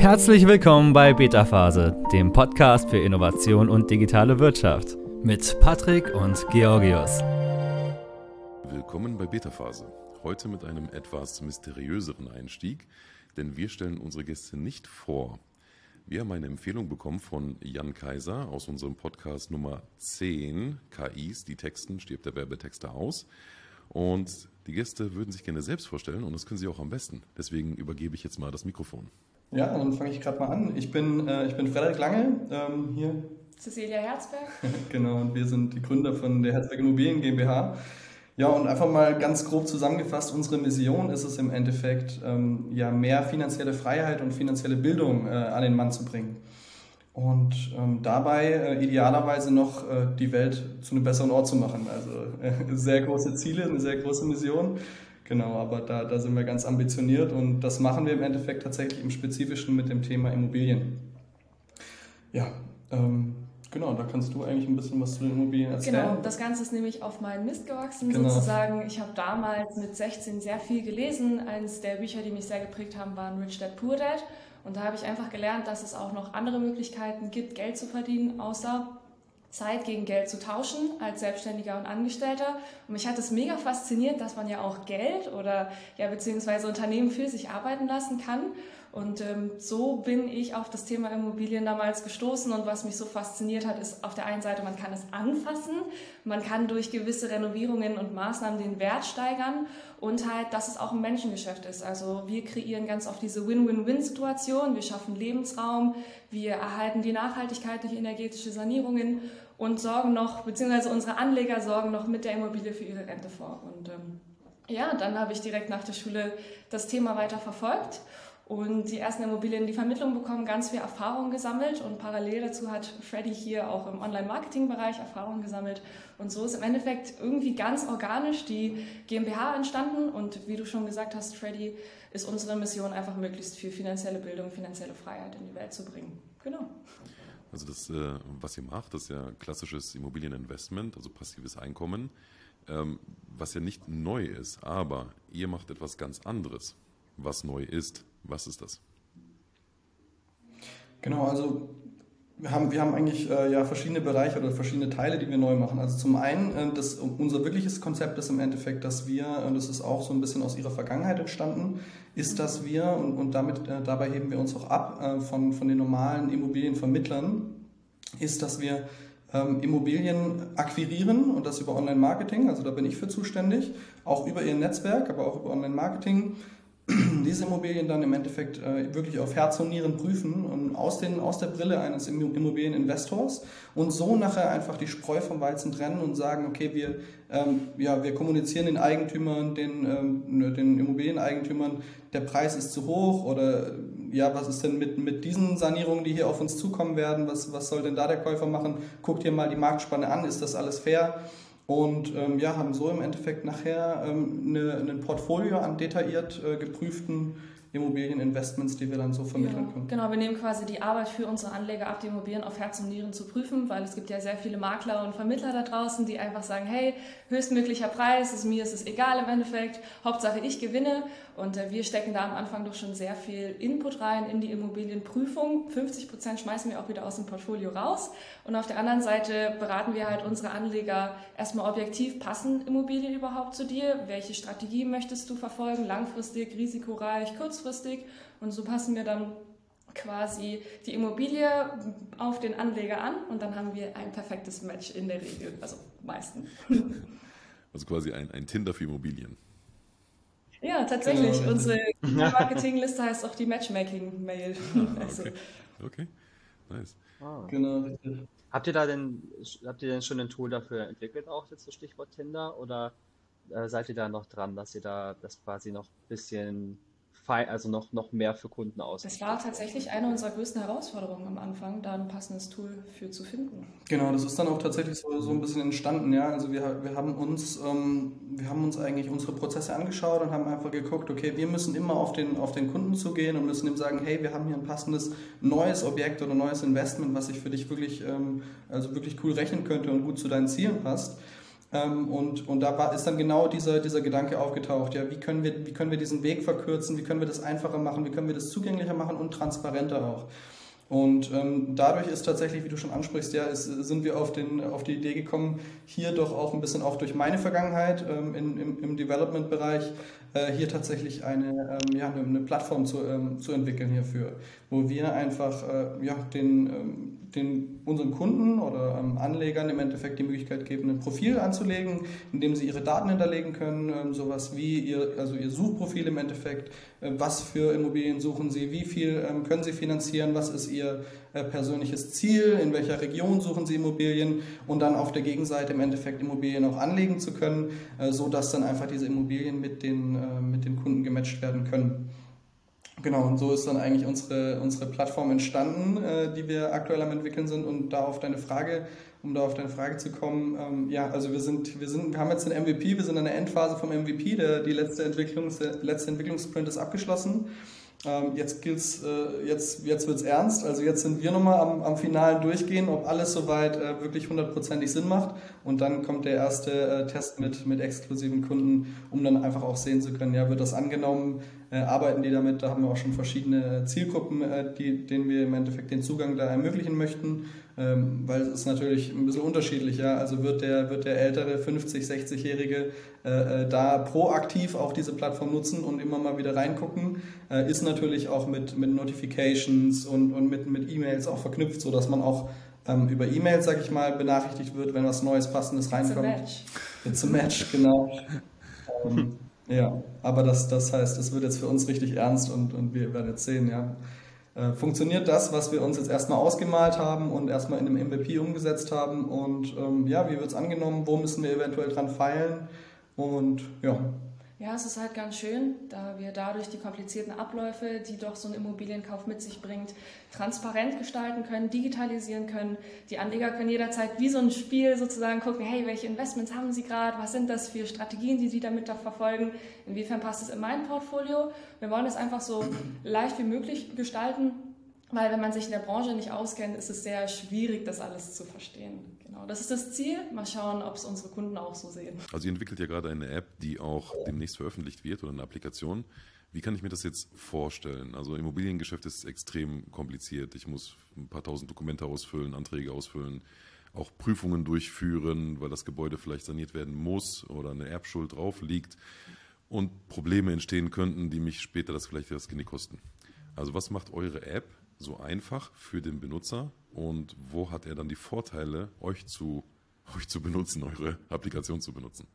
Herzlich willkommen bei Beta Phase, dem Podcast für Innovation und digitale Wirtschaft mit Patrick und Georgios. Willkommen bei Beta Phase. Heute mit einem etwas mysteriöseren Einstieg, denn wir stellen unsere Gäste nicht vor. Wir haben eine Empfehlung bekommen von Jan Kaiser aus unserem Podcast Nummer 10, KIs, die Texten, stirbt der Werbetexter aus. Und die Gäste würden sich gerne selbst vorstellen und das können sie auch am besten. Deswegen übergebe ich jetzt mal das Mikrofon. Ja, dann fange ich gerade mal an. Ich bin, äh, ich bin Frederik Lange, ähm, hier. Cecilia Herzberg. genau, und wir sind die Gründer von der Herzberg Immobilien GmbH. Ja, und einfach mal ganz grob zusammengefasst, unsere Mission ist es im Endeffekt, ähm, ja, mehr finanzielle Freiheit und finanzielle Bildung äh, an den Mann zu bringen. Und ähm, dabei äh, idealerweise noch äh, die Welt zu einem besseren Ort zu machen. Also äh, sehr große Ziele, eine sehr große Mission. Genau, aber da, da sind wir ganz ambitioniert und das machen wir im Endeffekt tatsächlich im Spezifischen mit dem Thema Immobilien. Ja, ähm, genau, da kannst du eigentlich ein bisschen was zu den Immobilien erzählen. Genau, das Ganze ist nämlich auf meinen Mist gewachsen genau. sozusagen. Ich habe damals mit 16 sehr viel gelesen. Eines der Bücher, die mich sehr geprägt haben, waren Rich Dad Poor Dad. Und da habe ich einfach gelernt, dass es auch noch andere Möglichkeiten gibt, Geld zu verdienen, außer Zeit gegen Geld zu tauschen als Selbstständiger und Angestellter. Und mich hat es mega fasziniert, dass man ja auch Geld oder ja beziehungsweise Unternehmen für sich arbeiten lassen kann. Und ähm, so bin ich auf das Thema Immobilien damals gestoßen. Und was mich so fasziniert hat, ist auf der einen Seite, man kann es anfassen, man kann durch gewisse Renovierungen und Maßnahmen den Wert steigern und halt, dass es auch ein Menschengeschäft ist. Also wir kreieren ganz oft diese Win-Win-Win-Situation. Wir schaffen Lebensraum, wir erhalten die Nachhaltigkeit durch energetische Sanierungen und sorgen noch, beziehungsweise unsere Anleger sorgen noch mit der Immobilie für ihre Rente vor. Und ähm, ja, dann habe ich direkt nach der Schule das Thema weiter verfolgt und die ersten Immobilien die Vermittlung bekommen, ganz viel Erfahrung gesammelt und parallel dazu hat Freddy hier auch im Online-Marketing-Bereich Erfahrung gesammelt und so ist im Endeffekt irgendwie ganz organisch die GmbH entstanden und wie du schon gesagt hast, Freddy, ist unsere Mission einfach möglichst viel finanzielle Bildung, finanzielle Freiheit in die Welt zu bringen. Genau. Also das, äh, was ihr macht, ist ja klassisches Immobilieninvestment, also passives Einkommen, ähm, was ja nicht neu ist, aber ihr macht etwas ganz anderes, was neu ist. Was ist das? Genau, also wir haben, wir haben eigentlich äh, ja verschiedene Bereiche oder verschiedene Teile, die wir neu machen. Also zum einen, äh, das, unser wirkliches Konzept ist im Endeffekt, dass wir, und das ist auch so ein bisschen aus ihrer Vergangenheit entstanden, ist, dass wir, und, und damit, äh, dabei heben wir uns auch ab äh, von, von den normalen Immobilienvermittlern, ist, dass wir ähm, Immobilien akquirieren und das über Online-Marketing, also da bin ich für zuständig, auch über ihr Netzwerk, aber auch über Online-Marketing diese Immobilien dann im Endeffekt äh, wirklich auf Herz und Nieren prüfen und aus, den, aus der Brille eines Immobilieninvestors und so nachher einfach die Spreu vom Weizen trennen und sagen, okay, wir, ähm, ja, wir kommunizieren den Eigentümern, den, ähm, den Immobilieneigentümern, der Preis ist zu hoch oder ja, was ist denn mit, mit diesen Sanierungen, die hier auf uns zukommen werden, was, was soll denn da der Käufer machen? Guckt ihr mal die Marktspanne an, ist das alles fair? Und ähm, ja, haben so im Endeffekt nachher ähm, eine, ein Portfolio an detailliert äh, geprüften Immobilieninvestments, die wir dann so vermitteln ja, können. Genau, wir nehmen quasi die Arbeit für unsere Anleger ab, die Immobilien auf Herz und Nieren zu prüfen, weil es gibt ja sehr viele Makler und Vermittler da draußen, die einfach sagen, hey, höchstmöglicher Preis, ist, mir ist es egal im Endeffekt, Hauptsache ich gewinne und äh, wir stecken da am Anfang doch schon sehr viel Input rein in die Immobilienprüfung. 50 Prozent schmeißen wir auch wieder aus dem Portfolio raus und auf der anderen Seite beraten wir halt unsere Anleger erstmal objektiv, passen Immobilien überhaupt zu dir? Welche Strategie möchtest du verfolgen? Langfristig, risikoreich, kurzfristig? und so passen wir dann quasi die Immobilie auf den Anleger an und dann haben wir ein perfektes Match in der Regel, also meistens. Also quasi ein, ein Tinder für Immobilien. Ja, tatsächlich. Genau. Unsere Marketingliste heißt auch die Matchmaking-Mail. Ah, also. okay. okay, nice. Ah. Genau. Habt ihr da denn, habt ihr denn schon ein Tool dafür entwickelt, auch jetzt das Stichwort Tinder? Oder äh, seid ihr da noch dran, dass ihr da das quasi noch ein bisschen also noch, noch mehr für Kunden aus. Das war tatsächlich eine unserer größten Herausforderungen am Anfang, da ein passendes Tool für zu finden. Genau, das ist dann auch tatsächlich so, so ein bisschen entstanden, ja. Also wir, wir haben uns, ähm, wir haben uns eigentlich unsere Prozesse angeschaut und haben einfach geguckt, okay, wir müssen immer auf den, auf den Kunden zugehen und müssen ihm sagen, hey, wir haben hier ein passendes neues Objekt oder neues Investment, was sich für dich wirklich, ähm, also wirklich cool rechnen könnte und gut zu deinen Zielen passt. Ähm, und, und da war, ist dann genau dieser, dieser Gedanke aufgetaucht, ja, wie können, wir, wie können wir diesen Weg verkürzen, wie können wir das einfacher machen, wie können wir das zugänglicher machen und transparenter auch. Und ähm, dadurch ist tatsächlich, wie du schon ansprichst, ja, ist, sind wir auf, den, auf die Idee gekommen, hier doch auch ein bisschen auch durch meine Vergangenheit ähm, in, im, im Development-Bereich äh, hier tatsächlich eine, ähm, ja, eine Plattform zu, ähm, zu entwickeln hierfür, wo wir einfach äh, ja, den, ähm, den, unseren Kunden oder ähm, Anlegern im Endeffekt die Möglichkeit geben, ein Profil anzulegen, in dem sie ihre Daten hinterlegen können, ähm, sowas wie ihr, also ihr Suchprofil im Endeffekt, äh, was für Immobilien suchen sie, wie viel ähm, können sie finanzieren, was ist ihr äh, persönliches Ziel, in welcher Region suchen sie Immobilien? Und dann auf der Gegenseite im Endeffekt Immobilien auch anlegen zu können, äh, so dass dann einfach diese Immobilien mit den, äh, mit den Kunden gematcht werden können. Genau, und so ist dann eigentlich unsere, unsere Plattform entstanden, äh, die wir aktuell am entwickeln sind. Und da auf deine Frage, um da auf deine Frage zu kommen, ähm, ja, also wir sind, wir sind, wir haben jetzt den MVP, wir sind in der Endphase vom MVP, der, die letzte Entwicklungs, letzte Entwicklungssprint ist abgeschlossen. Ähm, jetzt gilt's, äh, jetzt, jetzt wird's ernst. Also jetzt sind wir nochmal am, am finalen Durchgehen, ob alles soweit äh, wirklich hundertprozentig Sinn macht. Und dann kommt der erste äh, Test mit, mit exklusiven Kunden, um dann einfach auch sehen zu können, ja, wird das angenommen, äh, arbeiten die damit. Da haben wir auch schon verschiedene Zielgruppen, äh, die, denen wir im Endeffekt den Zugang da ermöglichen möchten, ähm, weil es ist natürlich ein bisschen unterschiedlich. Ja? Also wird der, wird der ältere 50-, 60-Jährige äh, da proaktiv auch diese Plattform nutzen und immer mal wieder reingucken, ist natürlich auch mit, mit Notifications und, und mit, mit E-Mails auch verknüpft, sodass man auch ähm, über E-Mails, sag ich mal, benachrichtigt wird, wenn was Neues, Passendes reinkommt. It's a Match. It's a Match, genau. ähm, ja, aber das, das heißt, es wird jetzt für uns richtig ernst und, und wir werden jetzt sehen, ja. Äh, funktioniert das, was wir uns jetzt erstmal ausgemalt haben und erstmal in einem MVP umgesetzt haben? Und ähm, ja, wie wird es angenommen, wo müssen wir eventuell dran feilen? Und ja, ja, es ist halt ganz schön, da wir dadurch die komplizierten Abläufe, die doch so ein Immobilienkauf mit sich bringt, transparent gestalten können, digitalisieren können. Die Anleger können jederzeit wie so ein Spiel sozusagen gucken, hey, welche Investments haben sie gerade, was sind das für Strategien, die sie damit da verfolgen, inwiefern passt es in mein Portfolio. Wir wollen es einfach so leicht wie möglich gestalten, weil wenn man sich in der Branche nicht auskennt, ist es sehr schwierig, das alles zu verstehen. Genau, das ist das Ziel. Mal schauen, ob es unsere Kunden auch so sehen. Also ihr entwickelt ja gerade eine App, die auch demnächst veröffentlicht wird oder eine Applikation. Wie kann ich mir das jetzt vorstellen? Also Immobiliengeschäft ist extrem kompliziert. Ich muss ein paar tausend Dokumente ausfüllen, Anträge ausfüllen, auch Prüfungen durchführen, weil das Gebäude vielleicht saniert werden muss oder eine Erbschuld drauf liegt und Probleme entstehen könnten, die mich später das vielleicht das Genick kosten. Also was macht eure App so einfach für den Benutzer und wo hat er dann die Vorteile, euch zu, euch zu benutzen, eure Applikation zu benutzen?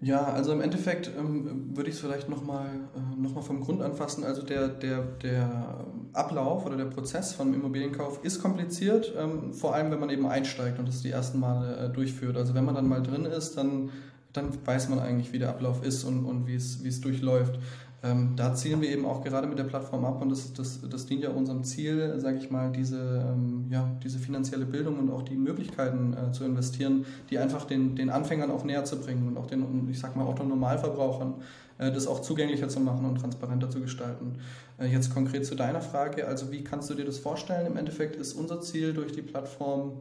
Ja, also im Endeffekt ähm, würde ich es vielleicht nochmal äh, noch vom Grund anfassen. Also der, der, der Ablauf oder der Prozess von Immobilienkauf ist kompliziert, ähm, vor allem wenn man eben einsteigt und das die ersten Male äh, durchführt. Also wenn man dann mal drin ist, dann, dann weiß man eigentlich, wie der Ablauf ist und, und wie es, wie es durchläuft. Ähm, da zielen wir eben auch gerade mit der Plattform ab und das, das, das dient ja unserem Ziel, sage ich mal, diese, ähm, ja, diese finanzielle Bildung und auch die Möglichkeiten äh, zu investieren, die einfach den, den Anfängern auch näher zu bringen und auch den, ich sag mal, Autonormalverbrauchern äh, das auch zugänglicher zu machen und transparenter zu gestalten. Äh, jetzt konkret zu deiner Frage, also wie kannst du dir das vorstellen? Im Endeffekt ist unser Ziel durch die Plattform,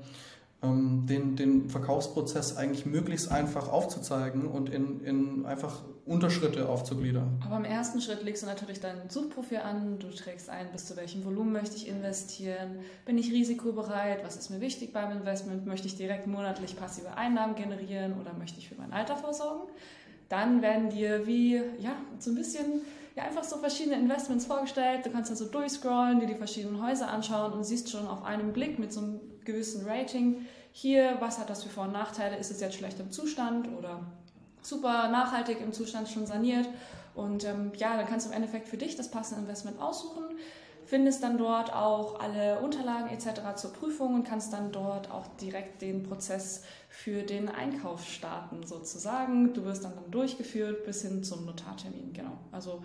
den, den Verkaufsprozess eigentlich möglichst einfach aufzuzeigen und in, in einfach Unterschritte aufzugliedern. Aber im ersten Schritt legst du natürlich dein Suchprofil an, du trägst ein, bis zu welchem Volumen möchte ich investieren, bin ich risikobereit, was ist mir wichtig beim Investment, möchte ich direkt monatlich passive Einnahmen generieren oder möchte ich für mein Alter vorsorgen. Dann werden dir wie, ja, so ein bisschen, ja, einfach so verschiedene Investments vorgestellt. Du kannst dann so durchscrollen, dir die verschiedenen Häuser anschauen und siehst schon auf einen Blick mit so einem gewissen Rating, hier, was hat das für Vor- und Nachteile, ist es jetzt schlecht im Zustand oder super nachhaltig im Zustand schon saniert. Und ähm, ja, dann kannst du im Endeffekt für dich das passende Investment aussuchen, findest dann dort auch alle Unterlagen etc. zur Prüfung und kannst dann dort auch direkt den Prozess für den Einkauf starten sozusagen. Du wirst dann, dann durchgeführt bis hin zum Notartermin, genau. Also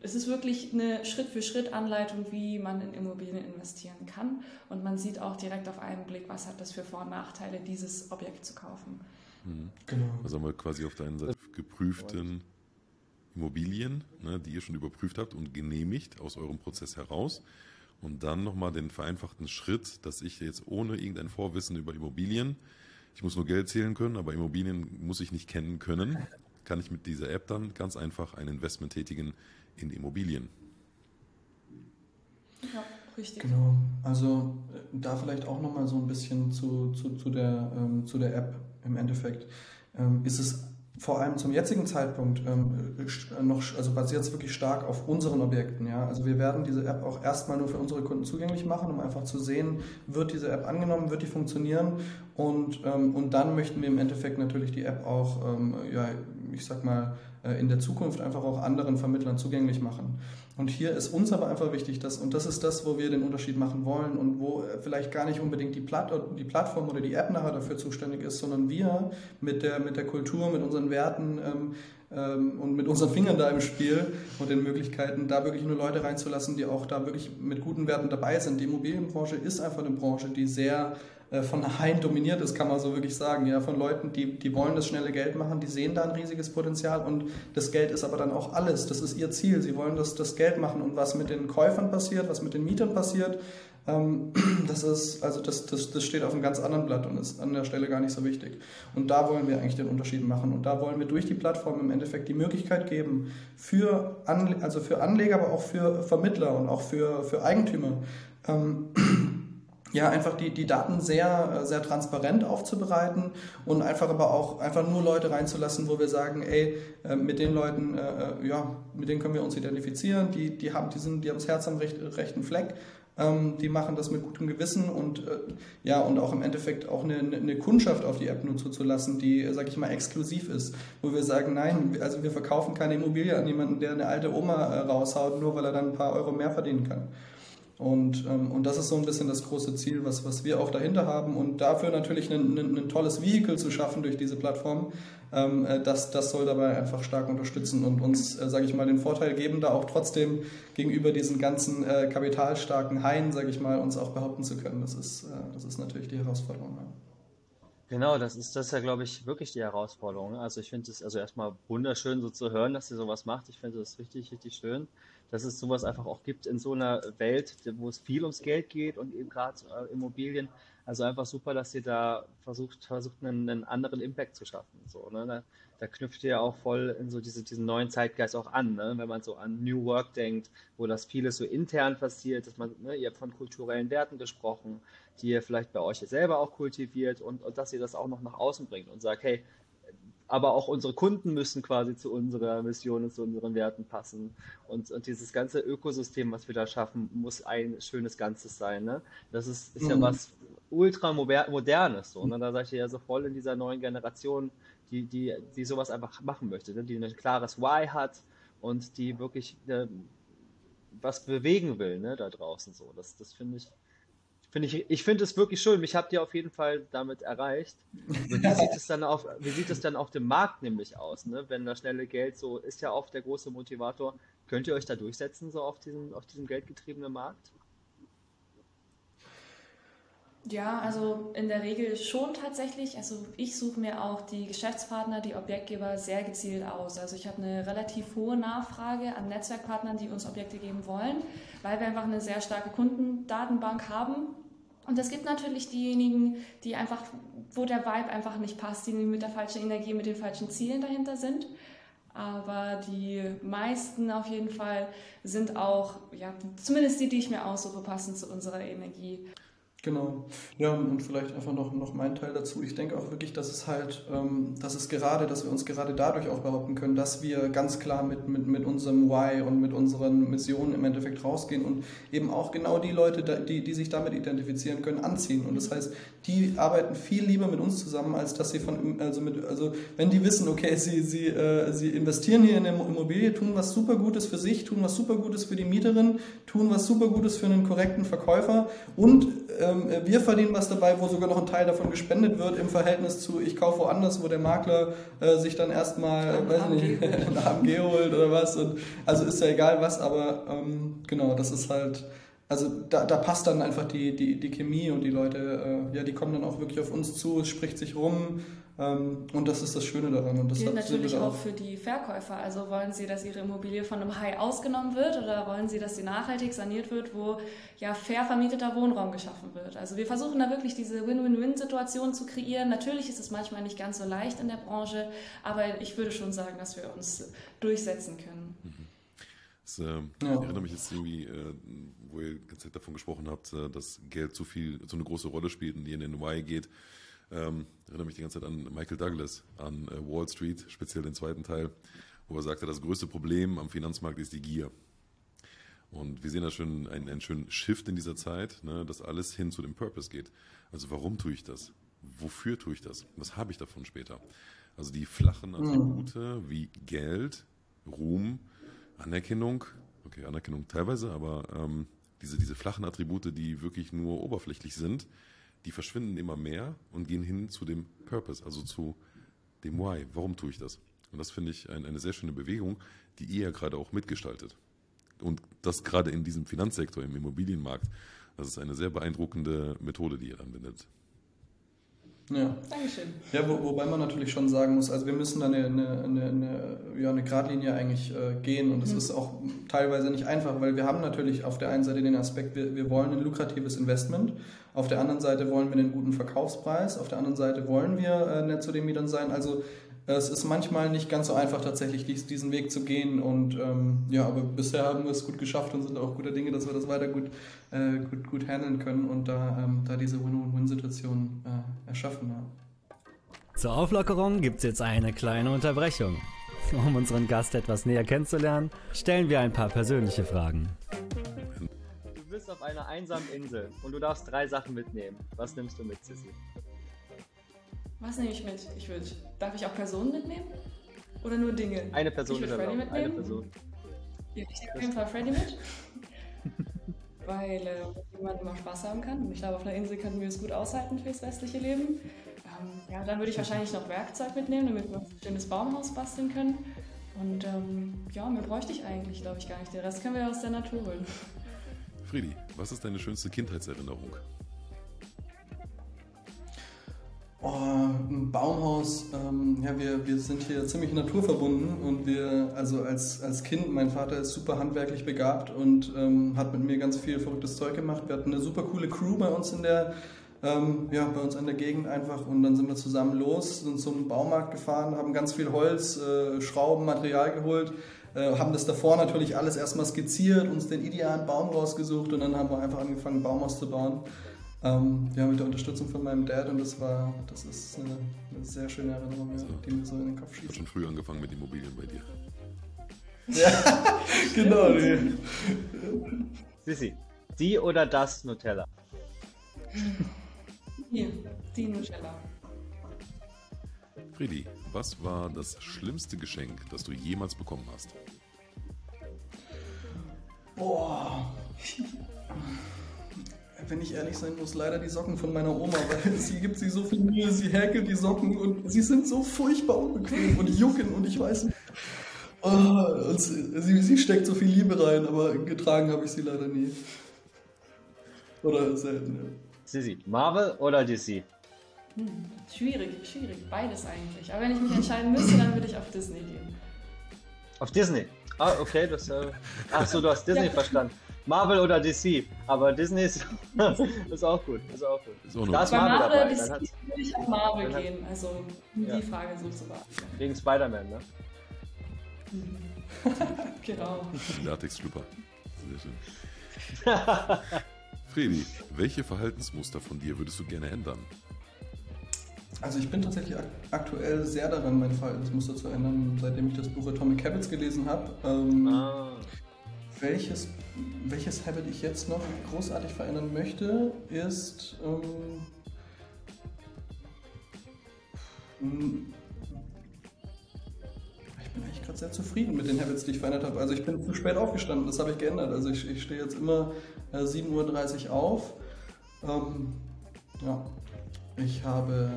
es ist wirklich eine Schritt-für-Schritt-Anleitung, wie man in Immobilien investieren kann. Und man sieht auch direkt auf einen Blick, was hat das für Vor- und Nachteile, dieses Objekt zu kaufen. Mhm. Genau. Also haben wir quasi auf der einen Seite geprüften Immobilien, ne, die ihr schon überprüft habt und genehmigt aus eurem Prozess heraus. und dann nochmal den vereinfachten Schritt, dass ich jetzt ohne irgendein Vorwissen über Immobilien, ich muss nur Geld zählen können, aber Immobilien muss ich nicht kennen können, kann ich mit dieser App dann ganz einfach ein Investment tätigen in Immobilien. Ja, richtig. Genau, also äh, da vielleicht auch nochmal so ein bisschen zu, zu, zu, der, ähm, zu der App im Endeffekt. Ähm, ist es vor allem zum jetzigen Zeitpunkt ähm, noch, also basiert es wirklich stark auf unseren Objekten. Ja? Also wir werden diese App auch erstmal nur für unsere Kunden zugänglich machen, um einfach zu sehen, wird diese App angenommen, wird die funktionieren und, ähm, und dann möchten wir im Endeffekt natürlich die App auch, ähm, ja, ich sag mal, äh, in der Zukunft einfach auch anderen Vermittlern zugänglich machen. Und hier ist uns aber einfach wichtig, dass, und das ist das, wo wir den Unterschied machen wollen und wo äh, vielleicht gar nicht unbedingt die, Platt, die Plattform oder die App nachher dafür zuständig ist, sondern wir mit der, mit der Kultur, mit unseren Werten ähm, ähm, und mit unseren Fingern da im Spiel und den Möglichkeiten, da wirklich nur Leute reinzulassen, die auch da wirklich mit guten Werten dabei sind. Die Immobilienbranche ist einfach eine Branche, die sehr äh, von Haien dominiert ist, kann man so wirklich sagen. Ja, von Leuten, die, die wollen das schnelle Geld machen, die sehen da ein riesiges Potenzial und das Geld ist aber dann auch alles. Das ist ihr Ziel. Sie wollen das, das Geld machen und was mit den Käufern passiert, was mit den Mietern passiert, ähm, das ist, also das, das, das steht auf einem ganz anderen Blatt und ist an der Stelle gar nicht so wichtig. Und da wollen wir eigentlich den Unterschied machen. Und da wollen wir durch die Plattform im Endeffekt die Möglichkeit geben, für, Anle also für Anleger, aber auch für Vermittler und auch für, für Eigentümer, ähm, ja, einfach die, die Daten sehr, sehr transparent aufzubereiten und einfach aber auch einfach nur Leute reinzulassen, wo wir sagen, ey, äh, mit den Leuten, äh, äh, ja, mit denen können wir uns identifizieren, die, die haben, die sind, die haben das Herz am rechten Fleck ähm, die machen das mit gutem Gewissen und äh, ja, und auch im Endeffekt auch eine, eine Kundschaft auf die App nur zuzulassen, die, sag ich mal, exklusiv ist. Wo wir sagen, nein, also wir verkaufen keine Immobilie an jemanden, der eine alte Oma äh, raushaut, nur weil er dann ein paar Euro mehr verdienen kann. Und, ähm, und das ist so ein bisschen das große Ziel, was, was wir auch dahinter haben. Und dafür natürlich ein, ein, tolles Vehikel zu schaffen durch diese Plattform, ähm, äh, das, das soll dabei einfach stark unterstützen und uns, äh, sage ich mal, den Vorteil geben, da auch trotzdem gegenüber diesen ganzen äh, kapitalstarken Haien, sage ich mal, uns auch behaupten zu können. Das ist, äh, das ist natürlich die Herausforderung. Ja. Genau, das ist das ist ja, glaube ich, wirklich die Herausforderung. Also ich finde es also erstmal wunderschön, so zu hören, dass ihr sowas macht. Ich finde das richtig, richtig schön dass es sowas einfach auch gibt in so einer Welt, wo es viel ums Geld geht und eben gerade äh, Immobilien. Also einfach super, dass ihr da versucht, versucht einen, einen anderen Impact zu schaffen. So, ne? da, da, knüpft ihr ja auch voll in so diese, diesen neuen Zeitgeist auch an, ne? wenn man so an New Work denkt, wo das vieles so intern passiert, dass man, ne, ihr habt von kulturellen Werten gesprochen, die ihr vielleicht bei euch selber auch kultiviert und, und dass ihr das auch noch nach außen bringt und sagt, hey, aber auch unsere Kunden müssen quasi zu unserer Mission und zu unseren Werten passen. Und, und dieses ganze Ökosystem, was wir da schaffen, muss ein schönes Ganzes sein. Ne? Das ist, ist mhm. ja was ultra modernes. So, ne? Da seid ihr ja so voll in dieser neuen Generation, die, die, die sowas einfach machen möchte, ne? die ein klares Why hat und die wirklich äh, was bewegen will ne? da draußen. So. Das, das finde ich Finde ich, ich finde es wirklich schön. Mich habt ihr auf jeden Fall damit erreicht. Wie sieht es dann auf, wie sieht es dann auf dem Markt nämlich aus, ne? Wenn das schnelle Geld so ist ja oft der große Motivator. Könnt ihr euch da durchsetzen, so auf diesem, auf diesem geldgetriebenen Markt? Ja, also in der Regel schon tatsächlich. Also ich suche mir auch die Geschäftspartner, die Objektgeber sehr gezielt aus. Also ich habe eine relativ hohe Nachfrage an Netzwerkpartnern, die uns Objekte geben wollen, weil wir einfach eine sehr starke Kundendatenbank haben. Und es gibt natürlich diejenigen, die einfach, wo der Vibe einfach nicht passt, die mit der falschen Energie, mit den falschen Zielen dahinter sind. Aber die meisten auf jeden Fall sind auch, ja, zumindest die, die ich mir aussuche, passen zu unserer Energie. Genau. Ja, und vielleicht einfach noch, noch mein Teil dazu. Ich denke auch wirklich, dass es halt, ähm, dass es gerade, dass wir uns gerade dadurch auch behaupten können, dass wir ganz klar mit, mit, mit unserem Why und mit unseren Missionen im Endeffekt rausgehen und eben auch genau die Leute, die, die sich damit identifizieren können, anziehen. Und das heißt, die arbeiten viel lieber mit uns zusammen, als dass sie von, also mit, also wenn die wissen, okay, sie, sie, äh, sie investieren hier in eine Immobilie, tun was super Gutes für sich, tun was super Gutes für die Mieterin, tun was super Gutes für einen korrekten Verkäufer und ähm, wir verdienen was dabei, wo sogar noch ein Teil davon gespendet wird im Verhältnis zu, ich kaufe woanders, wo der Makler äh, sich dann erstmal, weiß nicht, ein AMG holt oder was. Und, also ist ja egal was, aber ähm, genau, das ist halt also da, da passt dann einfach die, die, die Chemie und die Leute, äh, ja, die kommen dann auch wirklich auf uns zu, es spricht sich rum ähm, und das ist das Schöne daran. Und das gilt natürlich auch für die Verkäufer. Also wollen Sie, dass Ihre Immobilie von einem High ausgenommen wird oder wollen Sie, dass sie nachhaltig saniert wird, wo ja fair vermieteter Wohnraum geschaffen wird? Also wir versuchen da wirklich diese Win-Win-Win-Situation zu kreieren. Natürlich ist es manchmal nicht ganz so leicht in der Branche, aber ich würde schon sagen, dass wir uns durchsetzen können. Mhm. Das, äh, ja. erinnere mich jetzt irgendwie, äh, wo ihr die ganze Zeit davon gesprochen habt, äh, dass Geld zu viel, so eine große Rolle spielt und die in den Y geht. Ähm, erinnere mich die ganze Zeit an Michael Douglas, an äh, Wall Street, speziell den zweiten Teil, wo er sagte, das größte Problem am Finanzmarkt ist die Gier. Und wir sehen da schon einen, einen schönen Shift in dieser Zeit, ne, dass alles hin zu dem Purpose geht. Also warum tue ich das? Wofür tue ich das? Was habe ich davon später? Also die flachen Attribute mhm. wie Geld, Ruhm, Anerkennung, okay, Anerkennung teilweise, aber ähm, diese, diese flachen Attribute, die wirklich nur oberflächlich sind, die verschwinden immer mehr und gehen hin zu dem Purpose, also zu dem Why. Warum tue ich das? Und das finde ich ein, eine sehr schöne Bewegung, die ihr ja gerade auch mitgestaltet. Und das gerade in diesem Finanzsektor, im Immobilienmarkt. Das ist eine sehr beeindruckende Methode, die ihr anwendet. Ja. Dankeschön. Ja, wo, wobei man natürlich schon sagen muss, also wir müssen da eine, eine, eine, ja, eine Gradlinie eigentlich äh, gehen und es mhm. ist auch teilweise nicht einfach, weil wir haben natürlich auf der einen Seite den Aspekt, wir, wir wollen ein lukratives Investment, auf der anderen Seite wollen wir einen guten Verkaufspreis, auf der anderen Seite wollen wir äh, nett zu den Mietern sein, also es ist manchmal nicht ganz so einfach, tatsächlich diesen Weg zu gehen. Und ähm, ja, aber bisher haben wir es gut geschafft und sind auch guter Dinge, dass wir das weiter gut, äh, gut, gut handeln können und da, ähm, da diese Win-Win-Situation äh, erschaffen. Ja. Zur Auflockerung gibt es jetzt eine kleine Unterbrechung. Um unseren Gast etwas näher kennenzulernen, stellen wir ein paar persönliche Fragen. Du bist auf einer einsamen Insel und du darfst drei Sachen mitnehmen. Was nimmst du mit, Sissy? Was nehme ich mit? Ich würde. Darf ich auch Personen mitnehmen? Oder nur Dinge? Eine Person ich würde Freddy mitnehmen. Eine Person. Ja, ich nehme auf jeden Fall Freddy mit. weil äh, jemand immer Spaß haben kann. Und ich glaube, auf einer Insel könnten wir es gut aushalten fürs restliche Leben. Ähm, ja, dann würde ich wahrscheinlich noch Werkzeug mitnehmen, damit wir ein schönes Baumhaus basteln können. Und ähm, ja, mehr bräuchte ich eigentlich, glaube ich, gar nicht. Den Rest können wir aus der Natur holen. Friedi, was ist deine schönste Kindheitserinnerung? Oh, ein Baumhaus, ähm, ja, wir, wir sind hier ziemlich naturverbunden und wir, also als, als Kind, mein Vater ist super handwerklich begabt und ähm, hat mit mir ganz viel verrücktes Zeug gemacht. Wir hatten eine super coole Crew bei uns in der, ähm, ja, bei uns in der Gegend einfach und dann sind wir zusammen los, sind zum Baumarkt gefahren, haben ganz viel Holz, äh, Schrauben, Material geholt, äh, haben das davor natürlich alles erstmal skizziert, uns den idealen Baum rausgesucht und dann haben wir einfach angefangen, Baumhaus zu bauen. Ähm, ja, mit der Unterstützung von meinem Dad und das war, das ist eine, eine sehr schöne Erinnerung, also, die mir so in den Kopf schießt. Hat schon früh angefangen mit Immobilien bei dir. Ja, genau. Sissi, die oder das Nutella? Hier, die Nutella. Friedi, was war das schlimmste Geschenk, das du jemals bekommen hast? Boah wenn ich ehrlich sein muss, leider die Socken von meiner Oma, weil sie gibt sie so viel Mühe, sie häkelt die Socken und sie sind so furchtbar unbequem und jucken und ich weiß nicht. Oh, und sie, sie, steckt so viel Liebe rein, aber getragen habe ich sie leider nie. Oder selten, ja. Sisi, Marvel oder DC? Hm, schwierig, schwierig. Beides eigentlich. Aber wenn ich mich entscheiden müsste, dann würde ich auf Disney gehen. Auf Disney? Ah, okay, das. Äh... Ach so, du hast Disney ja. verstanden. Marvel oder DC. Aber Disney ist, ist auch gut. Ist auch gut. Ist auch da ist Marvel, Marvel dabei. DC würde ich auf Marvel gehen. Also um ja. die Frage so zu beantworten. Wegen Spider-Man, ne? genau. Latex-Schlüpper. Sehr schön. Fredi, welche Verhaltensmuster von dir würdest du gerne ändern? Also ich bin tatsächlich aktuell sehr daran, mein Verhaltensmuster zu ändern, seitdem ich das Buch Atomic Habits gelesen habe. Ähm, ah. Welches welches Habit ich jetzt noch großartig verändern möchte, ist ähm, ich bin eigentlich gerade sehr zufrieden mit den Habits, die ich verändert habe. Also ich bin zu spät aufgestanden, das habe ich geändert. Also ich, ich stehe jetzt immer äh, 7.30 Uhr auf. Ähm, ja, ich habe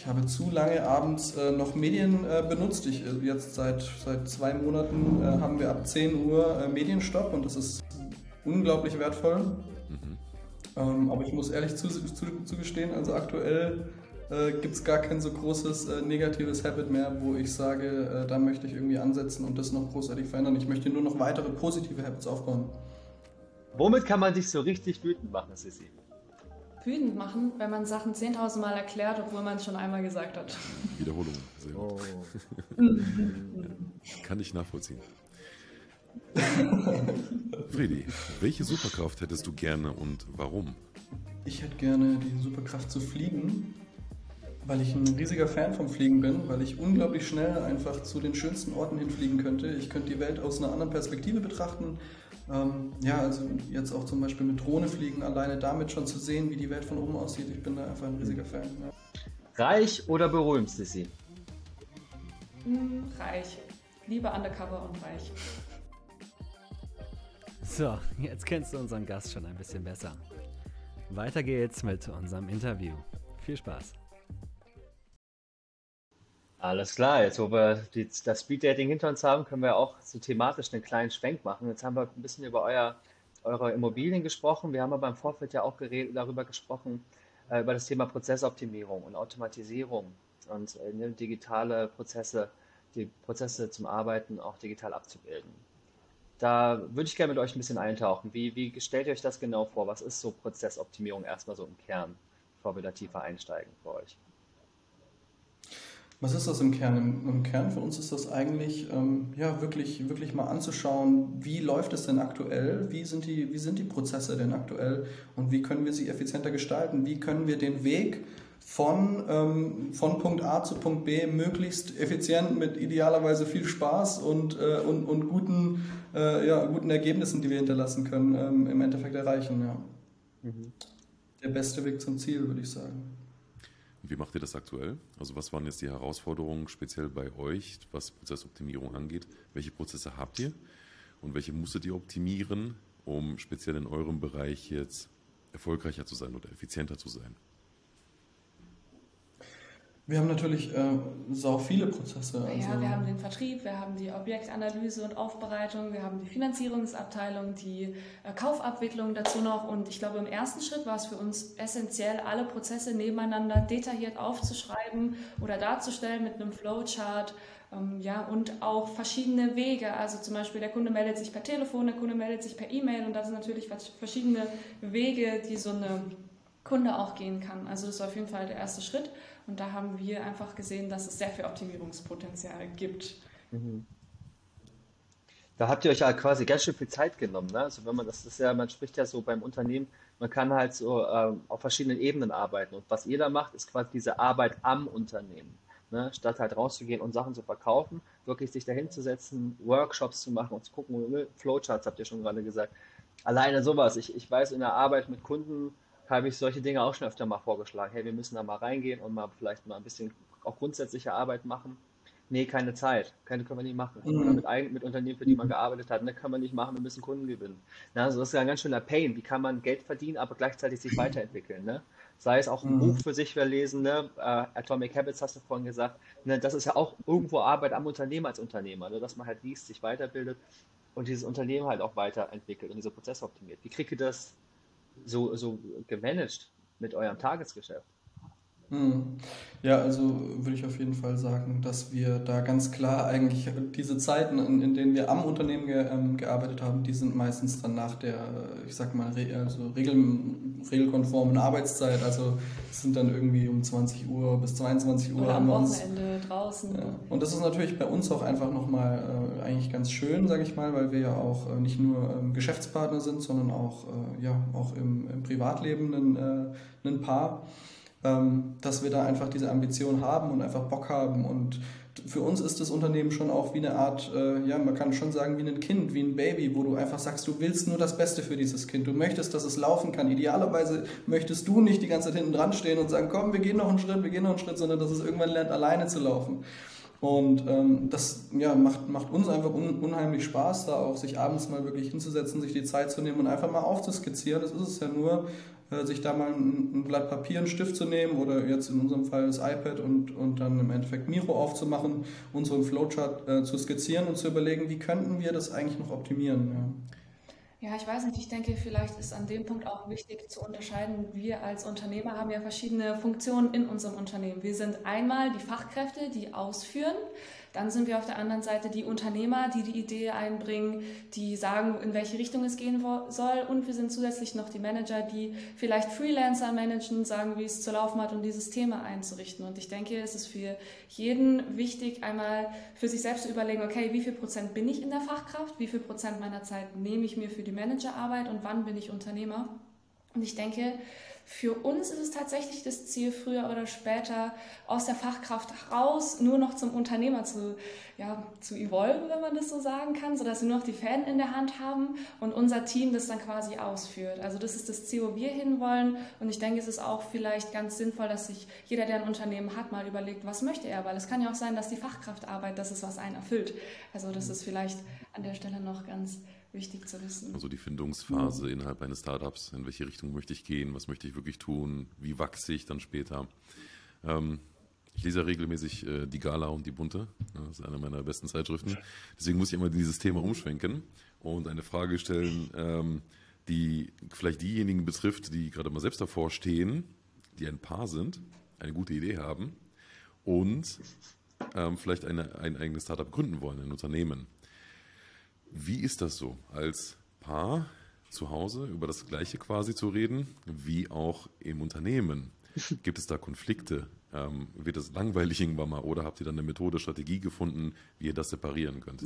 ich habe zu lange abends äh, noch Medien äh, benutzt. Ich, äh, jetzt seit, seit zwei Monaten äh, haben wir ab 10 Uhr äh, Medienstopp und das ist unglaublich wertvoll. Mhm. Ähm, aber ich muss ehrlich zu, zu, zugestehen, also aktuell äh, gibt es gar kein so großes äh, negatives Habit mehr, wo ich sage, da möchte ich irgendwie ansetzen und das noch großartig verändern. Ich möchte nur noch weitere positive Habits aufbauen. Womit kann man dich so richtig wütend machen, Sissi? Wütend machen, wenn man Sachen 10.000 Mal erklärt, obwohl man es schon einmal gesagt hat. Wiederholung, sehr gut. Oh. Kann ich nachvollziehen. Friedi, welche Superkraft hättest du gerne und warum? Ich hätte gerne die Superkraft zu fliegen, weil ich ein riesiger Fan vom Fliegen bin, weil ich unglaublich schnell einfach zu den schönsten Orten hinfliegen könnte. Ich könnte die Welt aus einer anderen Perspektive betrachten ähm, ja, also jetzt auch zum Beispiel mit Drohne fliegen, alleine damit schon zu sehen, wie die Welt von oben aussieht. Ich bin da einfach ein riesiger Fan. Ja. Reich oder berühmt, Sissi? Hm, reich. Lieber undercover und reich. So, jetzt kennst du unseren Gast schon ein bisschen besser. Weiter geht's mit unserem Interview. Viel Spaß. Alles klar, jetzt wo wir die, das Speeddating hinter uns haben, können wir auch so thematisch einen kleinen Schwenk machen. Jetzt haben wir ein bisschen über euer, eure Immobilien gesprochen. Wir haben aber im Vorfeld ja auch geredet, darüber gesprochen, äh, über das Thema Prozessoptimierung und Automatisierung und äh, ne, digitale Prozesse, die Prozesse zum Arbeiten auch digital abzubilden. Da würde ich gerne mit euch ein bisschen eintauchen. Wie, wie stellt ihr euch das genau vor? Was ist so Prozessoptimierung erstmal so im Kern, bevor wir da tiefer einsteigen für euch? Was ist das im Kern? Im, Im, Kern für uns ist das eigentlich, ähm, ja, wirklich, wirklich mal anzuschauen, wie läuft es denn aktuell, wie sind, die, wie sind die Prozesse denn aktuell und wie können wir sie effizienter gestalten, wie können wir den Weg von, ähm, von Punkt A zu Punkt B möglichst effizient mit idealerweise viel Spaß und, äh, und, und guten, äh, ja, guten Ergebnissen, die wir hinterlassen können, ähm, im Endeffekt erreichen. Ja. Mhm. Der beste Weg zum Ziel, würde ich sagen. Wie macht ihr das aktuell? Also was waren jetzt die Herausforderungen speziell bei euch, was Prozessoptimierung angeht? Welche Prozesse habt ihr und welche musstet ihr optimieren, um speziell in eurem Bereich jetzt erfolgreicher zu sein oder effizienter zu sein? Wir haben natürlich äh, sau viele Prozesse. Also ja, wir haben den Vertrieb, wir haben die Objektanalyse und Aufbereitung, wir haben die Finanzierungsabteilung, die äh, Kaufabwicklung dazu noch. Und ich glaube, im ersten Schritt war es für uns essentiell, alle Prozesse nebeneinander detailliert aufzuschreiben oder darzustellen mit einem Flowchart. Ähm, ja, und auch verschiedene Wege. Also zum Beispiel der Kunde meldet sich per Telefon, der Kunde meldet sich per E-Mail und das sind natürlich verschiedene Wege, die so eine Kunde auch gehen kann. Also das ist auf jeden Fall der erste Schritt. Und da haben wir einfach gesehen, dass es sehr viel Optimierungspotenzial gibt. Mhm. Da habt ihr euch ja quasi ganz schön viel Zeit genommen. Ne? Also wenn man das ist ja, man spricht ja so beim Unternehmen, man kann halt so ähm, auf verschiedenen Ebenen arbeiten. Und was ihr da macht, ist quasi diese Arbeit am Unternehmen. Ne? Statt halt rauszugehen und Sachen zu verkaufen, wirklich sich dahin zu setzen, Workshops zu machen und zu gucken, ne? Flowcharts habt ihr schon gerade gesagt. Alleine sowas. Ich, ich weiß in der Arbeit mit Kunden, habe ich solche Dinge auch schon öfter mal vorgeschlagen. Hey, wir müssen da mal reingehen und mal vielleicht mal ein bisschen auch grundsätzliche Arbeit machen. Nee, keine Zeit. Keine können wir nicht machen. Mhm. Mit, mit Unternehmen, für die man gearbeitet hat, ne, kann man nicht machen, wir müssen Kunden gewinnen. Na, also das ist ja ein ganz schöner Pain. Wie kann man Geld verdienen, aber gleichzeitig sich weiterentwickeln? Ne? Sei es auch ein mhm. Buch für sich verlesen, ne? Uh, Atomic Habits hast du vorhin gesagt. Ne? Das ist ja auch irgendwo Arbeit am Unternehmen als Unternehmer, ne? dass man halt liest, sich weiterbildet und dieses Unternehmen halt auch weiterentwickelt und diese Prozesse optimiert. Wie kriegt ihr das so, so gemanagt mit eurem Tagesgeschäft? Hm. Ja, also würde ich auf jeden Fall sagen, dass wir da ganz klar eigentlich diese Zeiten, in, in denen wir am Unternehmen ge, ähm, gearbeitet haben, die sind meistens dann nach der, ich sag mal, re, also regel, regelkonformen Arbeitszeit. Also es sind dann irgendwie um 20 Uhr bis 22 Uhr. Oder am Wochenende draußen. Ja. Und das ist natürlich bei uns auch einfach nochmal äh, eigentlich ganz schön, sage ich mal, weil wir ja auch äh, nicht nur ähm, Geschäftspartner sind, sondern auch, äh, ja, auch im, im Privatleben ein, äh, ein Paar dass wir da einfach diese Ambition haben und einfach Bock haben. Und für uns ist das Unternehmen schon auch wie eine Art, äh, ja, man kann schon sagen, wie ein Kind, wie ein Baby, wo du einfach sagst, du willst nur das Beste für dieses Kind. Du möchtest, dass es laufen kann. Idealerweise möchtest du nicht die ganze Zeit hinten dran stehen und sagen, komm, wir gehen noch einen Schritt, wir gehen noch einen Schritt, sondern dass es irgendwann lernt, alleine zu laufen. Und ähm, das ja, macht, macht uns einfach un, unheimlich Spaß, da auch sich abends mal wirklich hinzusetzen, sich die Zeit zu nehmen und einfach mal aufzuskizzieren. Das ist es ja nur, sich da mal ein, ein, Blatt Papier, einen Stift zu nehmen oder jetzt in unserem Fall das iPad und, und dann im Endeffekt Miro aufzumachen, unseren Flowchart äh, zu skizzieren und zu überlegen, wie könnten wir das eigentlich noch optimieren. Ja. Ja, ich weiß nicht, ich denke, vielleicht ist an dem Punkt auch wichtig zu unterscheiden. Wir als Unternehmer haben ja verschiedene Funktionen in unserem Unternehmen. Wir sind einmal die Fachkräfte, die ausführen. Dann sind wir auf der anderen Seite die Unternehmer, die die Idee einbringen, die sagen, in welche Richtung es gehen soll. Und wir sind zusätzlich noch die Manager, die vielleicht Freelancer managen, sagen, wie es zu laufen hat, um dieses Thema einzurichten. Und ich denke, es ist für jeden wichtig, einmal für sich selbst zu überlegen, okay, wie viel Prozent bin ich in der Fachkraft, wie viel Prozent meiner Zeit nehme ich mir für die Managerarbeit und wann bin ich Unternehmer. Und ich denke, für uns ist es tatsächlich das Ziel, früher oder später aus der Fachkraft raus nur noch zum Unternehmer zu, ja, zu evolven, wenn man das so sagen kann, sodass wir nur noch die Fäden in der Hand haben und unser Team das dann quasi ausführt. Also das ist das Ziel, wo wir hinwollen. Und ich denke, es ist auch vielleicht ganz sinnvoll, dass sich jeder, der ein Unternehmen hat, mal überlegt, was möchte er. Weil es kann ja auch sein, dass die Fachkraftarbeit das ist, was einen erfüllt. Also das ist vielleicht an der Stelle noch ganz wichtig zu wissen. Also die Findungsphase mhm. innerhalb eines Startups, in welche Richtung möchte ich gehen, was möchte ich wirklich tun, wie wachse ich dann später. Ähm, ich lese ja regelmäßig äh, die Gala und die Bunte, das ist eine meiner besten Zeitschriften. Deswegen muss ich immer dieses Thema umschwenken und eine Frage stellen, ähm, die vielleicht diejenigen betrifft, die gerade mal selbst davor stehen, die ein Paar sind, eine gute Idee haben und ähm, vielleicht eine, ein eigenes Startup gründen wollen, ein Unternehmen. Wie ist das so, als Paar zu Hause über das Gleiche quasi zu reden, wie auch im Unternehmen? Gibt es da Konflikte? Ähm, wird es langweilig irgendwann mal oder habt ihr dann eine Methode, Strategie gefunden, wie ihr das separieren könnt?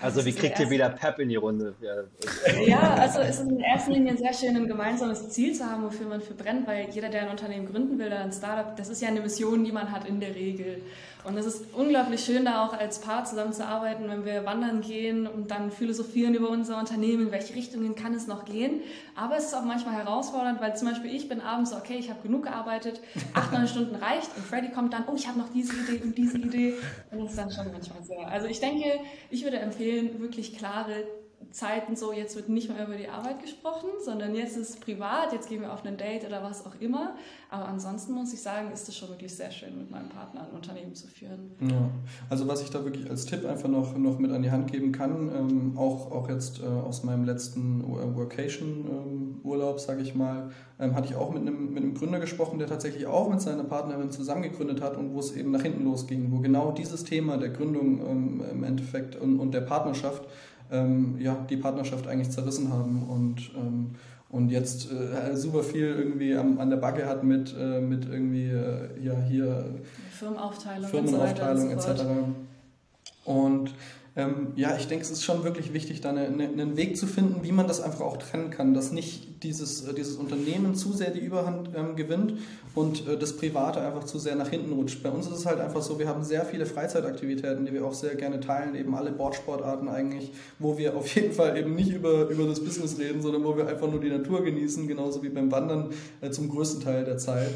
Also wie kriegt ihr wieder Pep in die Runde? Ja. ja, also es ist in erster Linie sehr schön, ein gemeinsames Ziel zu haben, wofür man für brennt, weil jeder, der ein Unternehmen gründen will oder ein Startup, das ist ja eine Mission, die man hat in der Regel. Und es ist unglaublich schön, da auch als Paar zusammenzuarbeiten, wenn wir wandern gehen und dann philosophieren über unser Unternehmen, in welche Richtungen kann es noch gehen. Aber es ist auch manchmal herausfordernd, weil zum Beispiel ich bin abends so, okay, ich habe genug gearbeitet, acht, neun Stunden reicht und Freddy kommt dann, oh, ich habe noch diese Idee und diese Idee. Und das ist dann schon manchmal sehr. Also ich denke, ich würde empfehlen, wirklich klare Zeiten so, jetzt wird nicht mehr über die Arbeit gesprochen, sondern jetzt ist es privat, jetzt gehen wir auf ein Date oder was auch immer. Aber ansonsten muss ich sagen, ist es schon wirklich sehr schön, mit meinem Partner ein Unternehmen zu führen. Ja, also was ich da wirklich als Tipp einfach noch, noch mit an die Hand geben kann, ähm, auch, auch jetzt äh, aus meinem letzten Workation-Urlaub, ähm, sage ich mal, ähm, hatte ich auch mit einem, mit einem Gründer gesprochen, der tatsächlich auch mit seiner Partnerin zusammen gegründet hat und wo es eben nach hinten losging, wo genau dieses Thema der Gründung ähm, im Endeffekt und, und der Partnerschaft ähm, ja, die Partnerschaft eigentlich zerrissen haben und, ähm, und jetzt äh, super viel irgendwie am, an der Backe hat mit, äh, mit irgendwie äh, ja, hier Firmenaufteilung, Firmenaufteilung etc. Und ähm, ja, ich denke, es ist schon wirklich wichtig, da eine, eine, einen Weg zu finden, wie man das einfach auch trennen kann, dass nicht dieses, äh, dieses Unternehmen zu sehr die Überhand ähm, gewinnt und äh, das Private einfach zu sehr nach hinten rutscht. Bei uns ist es halt einfach so, wir haben sehr viele Freizeitaktivitäten, die wir auch sehr gerne teilen, eben alle Bordsportarten eigentlich, wo wir auf jeden Fall eben nicht über, über das Business reden, sondern wo wir einfach nur die Natur genießen, genauso wie beim Wandern äh, zum größten Teil der Zeit.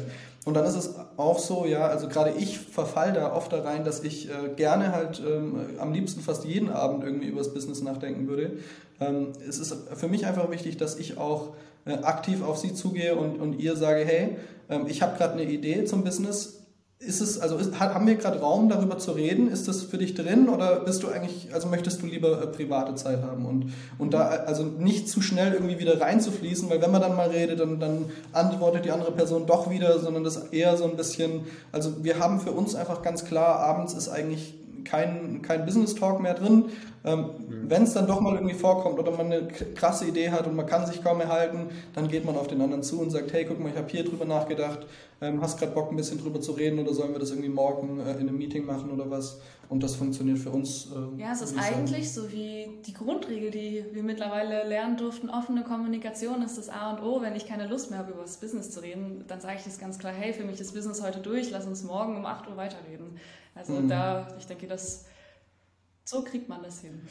Und dann ist es auch so, ja, also gerade ich verfall da oft da rein, dass ich äh, gerne halt ähm, am liebsten fast jeden Abend irgendwie über das Business nachdenken würde. Ähm, es ist für mich einfach wichtig, dass ich auch äh, aktiv auf sie zugehe und, und ihr sage, hey, ähm, ich habe gerade eine Idee zum Business, ist es, also ist, haben wir gerade Raum darüber zu reden? Ist das für dich drin oder bist du eigentlich, also möchtest du lieber äh, private Zeit haben und, und da also nicht zu schnell irgendwie wieder reinzufließen, weil wenn man dann mal redet, dann, dann antwortet die andere Person doch wieder, sondern das eher so ein bisschen, also wir haben für uns einfach ganz klar, abends ist eigentlich kein, kein Business Talk mehr drin. Ähm, mhm. Wenn es dann doch mal irgendwie vorkommt oder man eine krasse Idee hat und man kann sich kaum erhalten, dann geht man auf den anderen zu und sagt, hey, guck mal, ich habe hier drüber nachgedacht, ähm, hast gerade Bock ein bisschen drüber zu reden oder sollen wir das irgendwie morgen äh, in einem Meeting machen oder was? Und das funktioniert für uns. Äh, ja, es ist eigentlich so wie die Grundregel, die wir mittlerweile lernen durften. Offene Kommunikation ist das A und O. Wenn ich keine Lust mehr habe, über das Business zu reden, dann sage ich das ganz klar, hey, für mich ist Business heute durch, lass uns morgen um 8 Uhr weiterreden. Also mhm. da, ich denke, das so kriegt man das hin.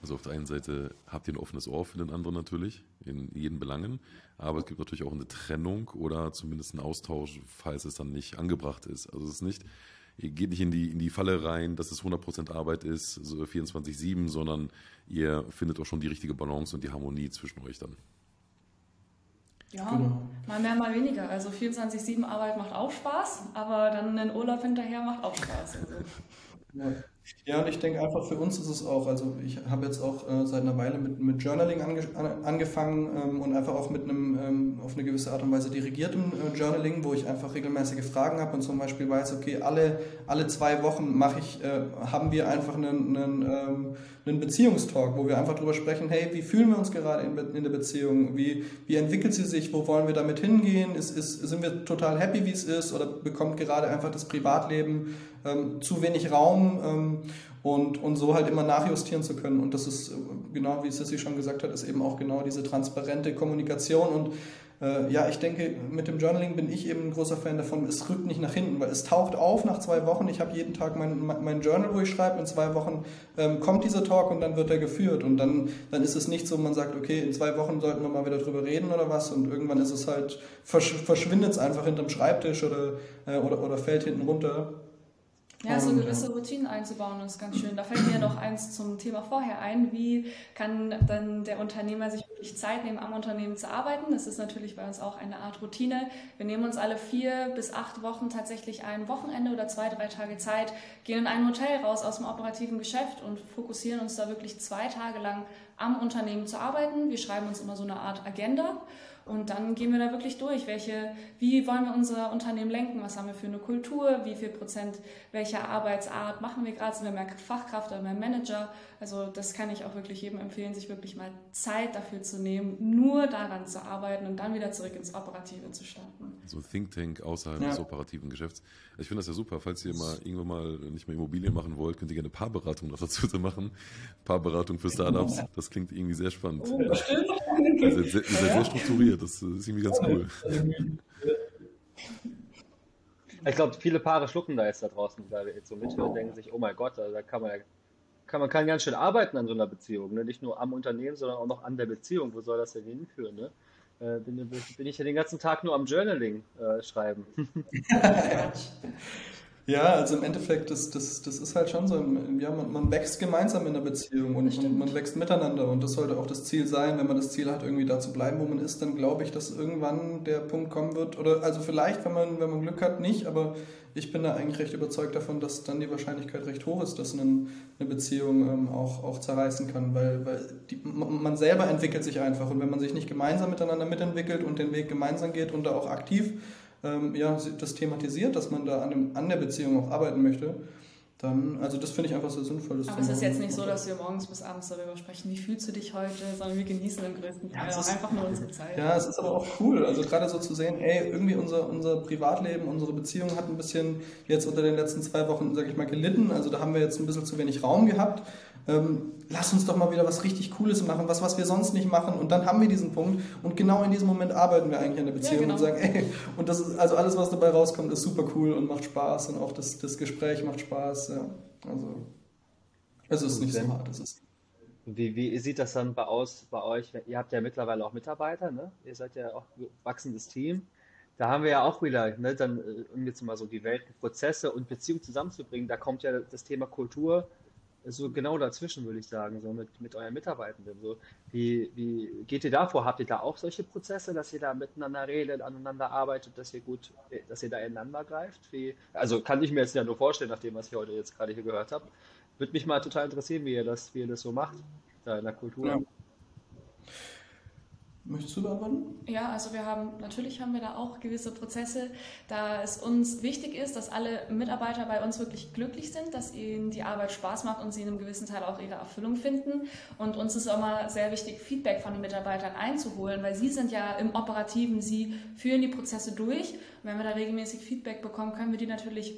Also auf der einen Seite habt ihr ein offenes Ohr für den anderen natürlich, in jeden Belangen, aber es gibt natürlich auch eine Trennung oder zumindest einen Austausch, falls es dann nicht angebracht ist. Also es ist nicht ihr geht nicht in die, in die Falle rein, dass es 100% Arbeit ist, so 24-7, sondern ihr findet auch schon die richtige Balance und die Harmonie zwischen euch dann. Ja, genau. mal mehr, mal weniger. Also 24-7 Arbeit macht auch Spaß, aber dann ein Urlaub hinterher macht auch Spaß. Also. Ja. Ja, und ich denke einfach für uns ist es auch, also ich habe jetzt auch äh, seit einer Weile mit, mit Journaling ange, an, angefangen ähm, und einfach auch mit einem ähm, auf eine gewisse Art und Weise dirigiertem äh, Journaling, wo ich einfach regelmäßige Fragen habe und zum Beispiel weiß, okay, alle, alle zwei Wochen mache ich, äh, haben wir einfach einen, einen, ähm, einen Beziehungstalk, wo wir einfach darüber sprechen, hey, wie fühlen wir uns gerade in, in der Beziehung, wie, wie entwickelt sie sich, wo wollen wir damit hingehen, ist, ist, sind wir total happy, wie es ist? Oder bekommt gerade einfach das Privatleben ähm, zu wenig Raum ähm, und, und so halt immer nachjustieren zu können. Und das ist, äh, genau wie Sissy schon gesagt hat, ist eben auch genau diese transparente Kommunikation und äh, ja, ich denke, mit dem Journaling bin ich eben ein großer Fan davon. Es rückt nicht nach hinten, weil es taucht auf nach zwei Wochen. Ich habe jeden Tag mein, mein Journal, wo ich schreibe. In zwei Wochen ähm, kommt dieser Talk und dann wird er geführt. Und dann, dann ist es nicht so, man sagt, okay, in zwei Wochen sollten wir mal wieder drüber reden oder was. Und irgendwann ist es halt, versch verschwindet es einfach hinterm Schreibtisch oder, äh, oder, oder fällt hinten runter. Ja, so gewisse Routinen einzubauen ist ganz schön. Da fällt mir noch eins zum Thema vorher ein. Wie kann dann der Unternehmer sich wirklich Zeit nehmen, am Unternehmen zu arbeiten? Das ist natürlich bei uns auch eine Art Routine. Wir nehmen uns alle vier bis acht Wochen tatsächlich ein Wochenende oder zwei, drei Tage Zeit, gehen in ein Hotel raus aus dem operativen Geschäft und fokussieren uns da wirklich zwei Tage lang am Unternehmen zu arbeiten. Wir schreiben uns immer so eine Art Agenda und dann gehen wir da wirklich durch, welche, wie wollen wir unser Unternehmen lenken, was haben wir für eine Kultur, wie viel Prozent welcher Arbeitsart machen wir gerade, sind wir mehr Fachkraft oder mehr Manager. Also das kann ich auch wirklich jedem empfehlen, sich wirklich mal Zeit dafür zu nehmen, nur daran zu arbeiten und dann wieder zurück ins Operative zu starten. So Think Tank außerhalb ja. des operativen Geschäfts. Ich finde das ja super, falls ihr mal irgendwann mal nicht mehr Immobilien machen wollt, könnt ihr gerne Paarberatung noch dazu machen. Paarberatung für Startups, das klingt irgendwie sehr spannend. Oh, ihr seid sehr, sehr strukturiert das ist irgendwie ganz cool. Ich glaube, viele Paare schlucken da jetzt da draußen da jetzt so mit und denken sich, oh mein Gott, da kann man kann man kann ganz schön arbeiten an so einer Beziehung. Ne? Nicht nur am Unternehmen, sondern auch noch an der Beziehung. Wo soll das denn hinführen? Ne? Äh, bin, bin, ich ja den ganzen Tag nur am Journaling äh, schreiben. Ja, also im Endeffekt, das, das, das ist halt schon so, ja, man, man wächst gemeinsam in der Beziehung und, und, man wächst miteinander. Und das sollte auch das Ziel sein, wenn man das Ziel hat, irgendwie da zu bleiben, wo man ist, dann glaube ich, dass irgendwann der Punkt kommen wird, oder also vielleicht, wenn man, wenn man Glück hat, nicht, aber ich bin da eigentlich recht überzeugt davon, dass dann die Wahrscheinlichkeit recht hoch ist, dass eine, eine Beziehung ähm, auch, auch zerreißen kann, weil, weil die, man selber entwickelt sich einfach. Und wenn man sich nicht gemeinsam miteinander mitentwickelt und den Weg gemeinsam geht und da auch aktiv ähm, ja, das thematisiert, dass man da an, dem, an der Beziehung auch arbeiten möchte, dann, also das finde ich einfach so sinnvoll. Aber es ist jetzt nicht so, dass wir morgens bis abends darüber sprechen, wie fühlst du dich heute, sondern wir genießen im größten Teil ja, auch einfach nur unsere Zeit. Ja, es ist aber auch cool, also gerade so zu sehen, ey, irgendwie unser, unser Privatleben, unsere Beziehung hat ein bisschen jetzt unter den letzten zwei Wochen, sage ich mal, gelitten, also da haben wir jetzt ein bisschen zu wenig Raum gehabt ähm, lass uns doch mal wieder was richtig Cooles machen, was, was wir sonst nicht machen. Und dann haben wir diesen Punkt. Und genau in diesem Moment arbeiten wir eigentlich an der Beziehung ja, genau. und sagen, ey, und das ist, also alles, was dabei rauskommt, ist super cool und macht Spaß. Und auch das, das Gespräch macht Spaß. Ja. Also, es ist nicht so hart. Es ist wie, wie sieht das dann bei, aus, bei euch? Ihr habt ja mittlerweile auch Mitarbeiter, ne? Ihr seid ja auch ein wachsendes Team. Da haben wir ja auch wieder, ne, dann, äh, um jetzt mal so die Welt, Prozesse und Beziehungen zusammenzubringen, da kommt ja das Thema Kultur so genau dazwischen, würde ich sagen, so mit, mit euren Mitarbeitenden. So, wie, wie geht ihr da vor? Habt ihr da auch solche Prozesse, dass ihr da miteinander redet, aneinander arbeitet, dass ihr gut, dass ihr da ineinander greift? Wie, also kann ich mir jetzt ja nur vorstellen, nach dem, was ich heute jetzt gerade hier gehört habe. Würde mich mal total interessieren, wie ihr das, wie ihr das so macht, da in der Kultur. Ja. Möchtest du beantworten? Ja, also wir haben, natürlich haben wir da auch gewisse Prozesse, da es uns wichtig ist, dass alle Mitarbeiter bei uns wirklich glücklich sind, dass ihnen die Arbeit Spaß macht und sie in einem gewissen Teil auch ihre Erfüllung finden. Und uns ist auch mal sehr wichtig, Feedback von den Mitarbeitern einzuholen, weil sie sind ja im Operativen, sie führen die Prozesse durch. Und wenn wir da regelmäßig Feedback bekommen, können wir die natürlich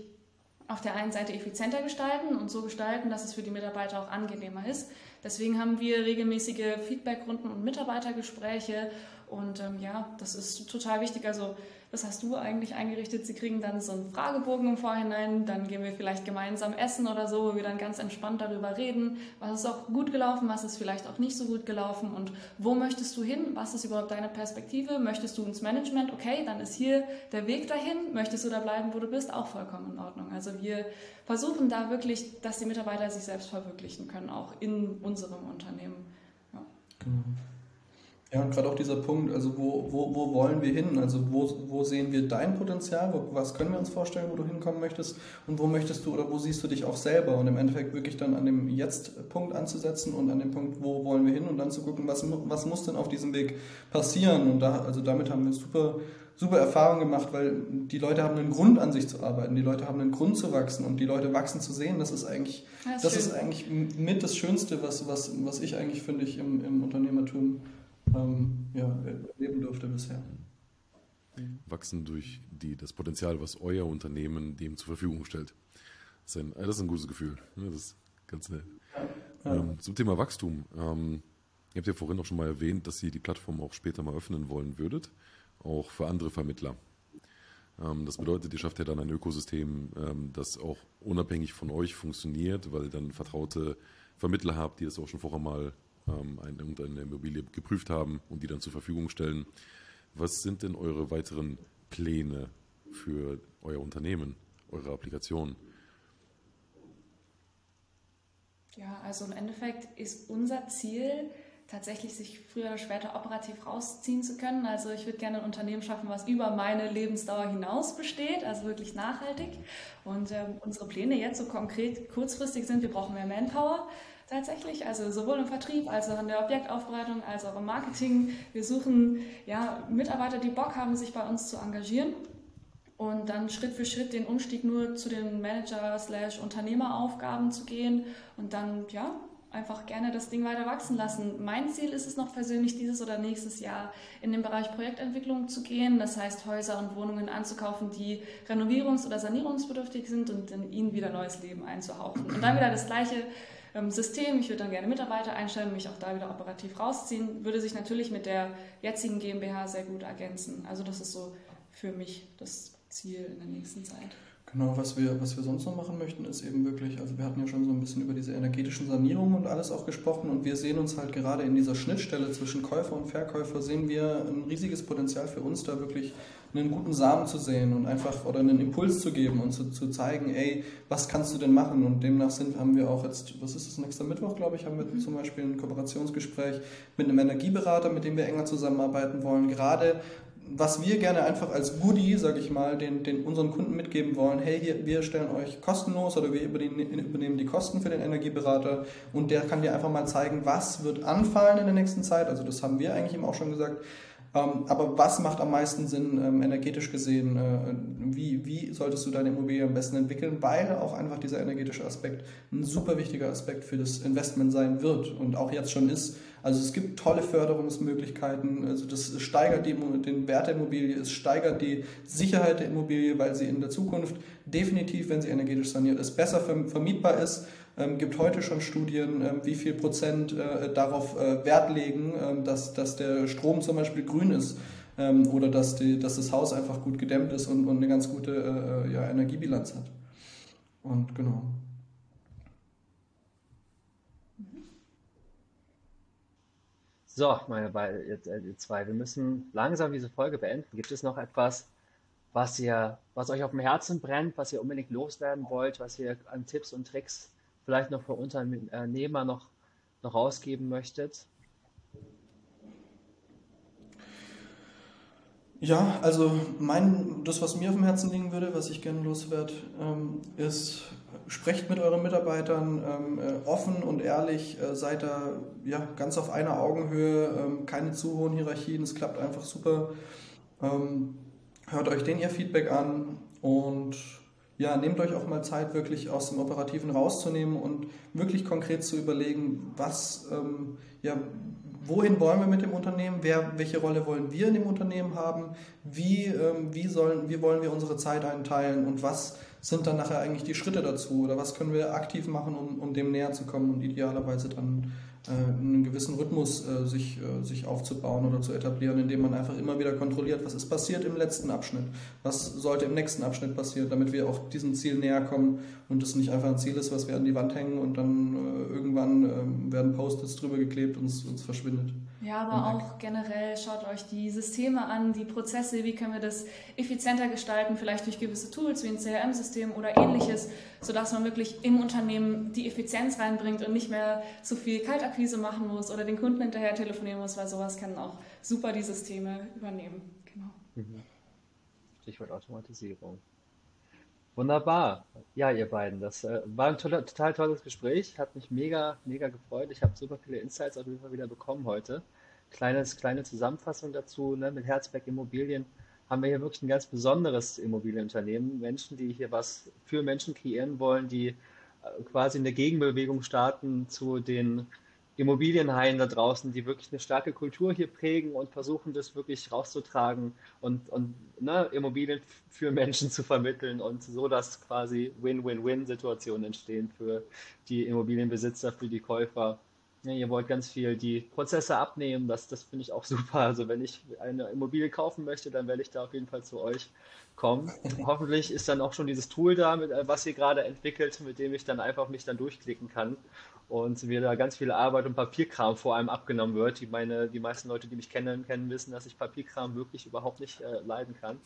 auf der einen Seite effizienter gestalten und so gestalten, dass es für die Mitarbeiter auch angenehmer ist. Deswegen haben wir regelmäßige Feedbackrunden und Mitarbeitergespräche Und ähm, ja, das ist total wichtig. Also das hast du eigentlich eingerichtet. Sie kriegen dann so einen Fragebogen im Vorhinein, dann gehen wir vielleicht gemeinsam essen oder so, wo wir dann ganz entspannt darüber reden, was ist auch gut gelaufen, was ist vielleicht auch nicht so gut gelaufen und wo möchtest du hin, was ist überhaupt deine Perspektive, möchtest du ins Management, okay, dann ist hier der Weg dahin, möchtest du da bleiben, wo du bist, auch vollkommen in Ordnung. Also wir versuchen da wirklich, dass die Mitarbeiter sich selbst verwirklichen können, auch in unserem Unternehmen. Ja. Genau. Ja, und gerade auch dieser Punkt, also wo, wo, wo wollen wir hin? Also wo, wo sehen wir dein Potenzial? Wo, was können wir uns vorstellen, wo du hinkommen möchtest? Und wo möchtest du oder wo siehst du dich auch selber? Und im Endeffekt wirklich dann an dem Jetzt-Punkt anzusetzen und an dem Punkt, wo wollen wir hin? Und dann zu gucken, was, was muss denn auf diesem Weg passieren? Und da, also damit haben wir super, super Erfahrungen gemacht, weil die Leute haben einen Grund an sich zu arbeiten, die Leute haben einen Grund zu wachsen und die Leute wachsen zu sehen, das ist eigentlich, das, das ist eigentlich mit das Schönste, was, was, was ich eigentlich finde ich im, im Unternehmertum ähm, ja, erleben durfte bisher. Wachsen durch die, das Potenzial, was euer Unternehmen dem zur Verfügung stellt. Das ist ein, das ist ein gutes Gefühl. Ne? Das ist ganz nett. Ja. Ähm, zum Thema Wachstum. Ähm, ihr habt ja vorhin auch schon mal erwähnt, dass ihr die Plattform auch später mal öffnen wollen würdet, auch für andere Vermittler. Ähm, das bedeutet, ihr schafft ja dann ein Ökosystem, ähm, das auch unabhängig von euch funktioniert, weil ihr dann vertraute Vermittler habt, die das auch schon vorher mal ähm, eine, irgendeine Immobilie geprüft haben und die dann zur Verfügung stellen. Was sind denn eure weiteren Pläne für euer Unternehmen, eure Applikation? Ja, also im Endeffekt ist unser Ziel, tatsächlich sich früher oder später operativ rausziehen zu können. Also ich würde gerne ein Unternehmen schaffen, was über meine Lebensdauer hinaus besteht, also wirklich nachhaltig. Und äh, unsere Pläne jetzt so konkret kurzfristig sind, wir brauchen mehr Manpower tatsächlich, also sowohl im Vertrieb als auch in der Objektaufbereitung als auch im Marketing. Wir suchen ja, Mitarbeiter, die Bock haben, sich bei uns zu engagieren und dann Schritt für Schritt den Umstieg nur zu den Manager-Unternehmeraufgaben zu gehen und dann ja einfach gerne das Ding weiter wachsen lassen. Mein Ziel ist es noch persönlich dieses oder nächstes Jahr in den Bereich Projektentwicklung zu gehen. Das heißt, Häuser und Wohnungen anzukaufen, die renovierungs- oder sanierungsbedürftig sind und in ihnen wieder neues Leben einzuhauchen. Und dann wieder das Gleiche System. Ich würde dann gerne Mitarbeiter einstellen, mich auch da wieder operativ rausziehen. Würde sich natürlich mit der jetzigen GmbH sehr gut ergänzen. Also das ist so für mich das Ziel in der nächsten Zeit. Genau, was wir, was wir sonst noch machen möchten, ist eben wirklich, also wir hatten ja schon so ein bisschen über diese energetischen Sanierungen und alles auch gesprochen und wir sehen uns halt gerade in dieser Schnittstelle zwischen Käufer und Verkäufer, sehen wir ein riesiges Potenzial für uns, da wirklich einen guten Samen zu sehen und einfach oder einen Impuls zu geben und zu, zu zeigen, ey, was kannst du denn machen? Und demnach sind, haben wir auch jetzt, was ist das, nächster Mittwoch, glaube ich, haben wir mhm. zum Beispiel ein Kooperationsgespräch mit einem Energieberater, mit dem wir enger zusammenarbeiten wollen, gerade was wir gerne einfach als Goodie, sage ich mal, den, den unseren Kunden mitgeben wollen, hey, hier, wir stellen euch kostenlos oder wir übernehmen, die Kosten für den Energieberater und der kann dir einfach mal zeigen, was wird anfallen in der nächsten Zeit. Also das haben wir eigentlich ihm auch schon gesagt. Ähm, aber was macht am meisten Sinn ähm, energetisch gesehen? Äh, wie, wie solltest du deine Immobilie am besten entwickeln? Weil auch einfach dieser energetische Aspekt ein super wichtiger Aspekt für das Investment sein wird und auch jetzt schon ist. Also es gibt tolle Förderungsmöglichkeiten. Also das steigert die, den Wert der Immobilie, es steigert die Sicherheit der Immobilie, weil sie in der Zukunft definitiv, wenn sie energetisch saniert ist, besser vermietbar ist ähm, gibt heute schon Studien, ähm, wie viel Prozent äh, darauf äh, Wert legen, ähm, dass, dass der Strom zum Beispiel grün ist ähm, oder dass, die, dass das Haus einfach gut gedämmt ist und, und eine ganz gute äh, äh ja, Energiebilanz hat. Und genau. So, meine beiden, äh, zwei, wir müssen langsam diese Folge beenden. Gibt es noch etwas, was ihr, was euch auf dem Herzen brennt, was ihr unbedingt loswerden wollt, was ihr an Tipps und Tricks vielleicht noch für Unternehmer noch, noch rausgeben möchtet? Ja, also mein, das, was mir auf dem Herzen liegen würde, was ich gerne loswerde, ähm, ist, sprecht mit euren Mitarbeitern ähm, äh, offen und ehrlich, äh, seid da ja, ganz auf einer Augenhöhe, ähm, keine zu hohen Hierarchien, es klappt einfach super. Ähm, hört euch den ihr Feedback an und ja, nehmt euch auch mal Zeit, wirklich aus dem Operativen rauszunehmen und wirklich konkret zu überlegen, was, ähm, ja, wohin wollen wir mit dem Unternehmen, wer, welche Rolle wollen wir in dem Unternehmen haben, wie, ähm, wie, sollen, wie wollen wir unsere Zeit einteilen und was sind dann nachher eigentlich die Schritte dazu oder was können wir aktiv machen, um, um dem näher zu kommen und idealerweise dann äh, einen gewissen Rhythmus äh, sich, äh, sich aufzubauen oder zu etablieren, indem man einfach immer wieder kontrolliert, was ist passiert im letzten Abschnitt, was sollte im nächsten Abschnitt passieren, damit wir auch diesem Ziel näher kommen und es nicht einfach ein Ziel ist, was wir an die Wand hängen und dann äh, irgendwann ähm, werden Post-its drüber geklebt und es, es verschwindet. Ja, aber auch generell schaut euch die Systeme an, die Prozesse, wie können wir das effizienter gestalten, vielleicht durch gewisse Tools wie ein CRM-System oder ähnliches, sodass man wirklich im Unternehmen die Effizienz reinbringt und nicht mehr so viel Kaltakquise machen muss oder den Kunden hinterher telefonieren muss, weil sowas können auch super die Systeme übernehmen. Genau. Mhm. Stichwort Automatisierung. Wunderbar. Ja, ihr beiden, das äh, war ein toller, total tolles Gespräch. Hat mich mega, mega gefreut. Ich habe super viele Insights auf jeden Fall wieder bekommen heute. Kleines, kleine Zusammenfassung dazu. Ne? Mit Herzberg Immobilien haben wir hier wirklich ein ganz besonderes Immobilienunternehmen. Menschen, die hier was für Menschen kreieren wollen, die äh, quasi eine Gegenbewegung starten zu den Immobilienhaien da draußen, die wirklich eine starke Kultur hier prägen und versuchen, das wirklich rauszutragen und, und ne, Immobilien für Menschen zu vermitteln und so, dass quasi Win-Win-Win-Situationen entstehen für die Immobilienbesitzer, für die Käufer. Ja, ihr wollt ganz viel die Prozesse abnehmen, das, das finde ich auch super. Also wenn ich eine Immobilie kaufen möchte, dann werde ich da auf jeden Fall zu euch kommen. Hoffentlich ist dann auch schon dieses Tool da, mit, was ihr gerade entwickelt, mit dem ich dann einfach mich dann durchklicken kann und mir da ganz viel Arbeit und Papierkram vor allem abgenommen wird. Die, meine, die meisten Leute, die mich kennen, kennen, wissen, dass ich Papierkram wirklich überhaupt nicht äh, leiden kann.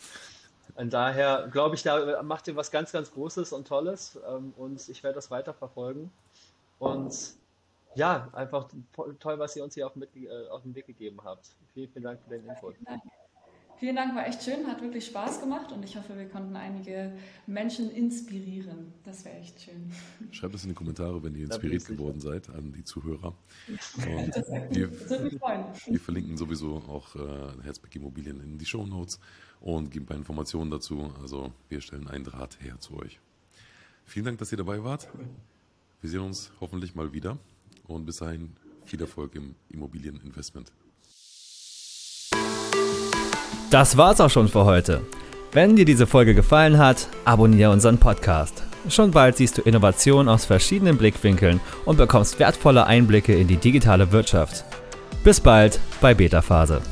Und daher glaube ich, da macht ihr was ganz, ganz Großes und Tolles ähm, und ich werde das weiterverfolgen. Und ja, einfach toll, was ihr uns hier auf, mit, äh, auf den Weg gegeben habt. Vielen, vielen Dank für den Input. Vielen Dank. Vielen Dank, war echt schön, hat wirklich Spaß gemacht und ich hoffe, wir konnten einige Menschen inspirieren. Das wäre echt schön. Schreibt es in die Kommentare, wenn ihr inspiriert geworden seid, an die Zuhörer. Und wir, wir, verlinken sowieso auch äh, Herzberg Immobilien in die Show Notes und geben ein paar Informationen dazu. Also wir stellen einen Draht her zu euch. Vielen Dank, dass ihr dabei wart. Wir sehen uns hoffentlich mal wieder und bis dahin viel Erfolg im Immobilieninvestment. Das war's auch schon für heute. Wenn dir diese Folge gefallen hat, abonniere unseren Podcast. Schon bald siehst du Innovationen aus verschiedenen Blickwinkeln und bekommst wertvolle Einblicke in die digitale Wirtschaft. Bis bald bei Beta Phase.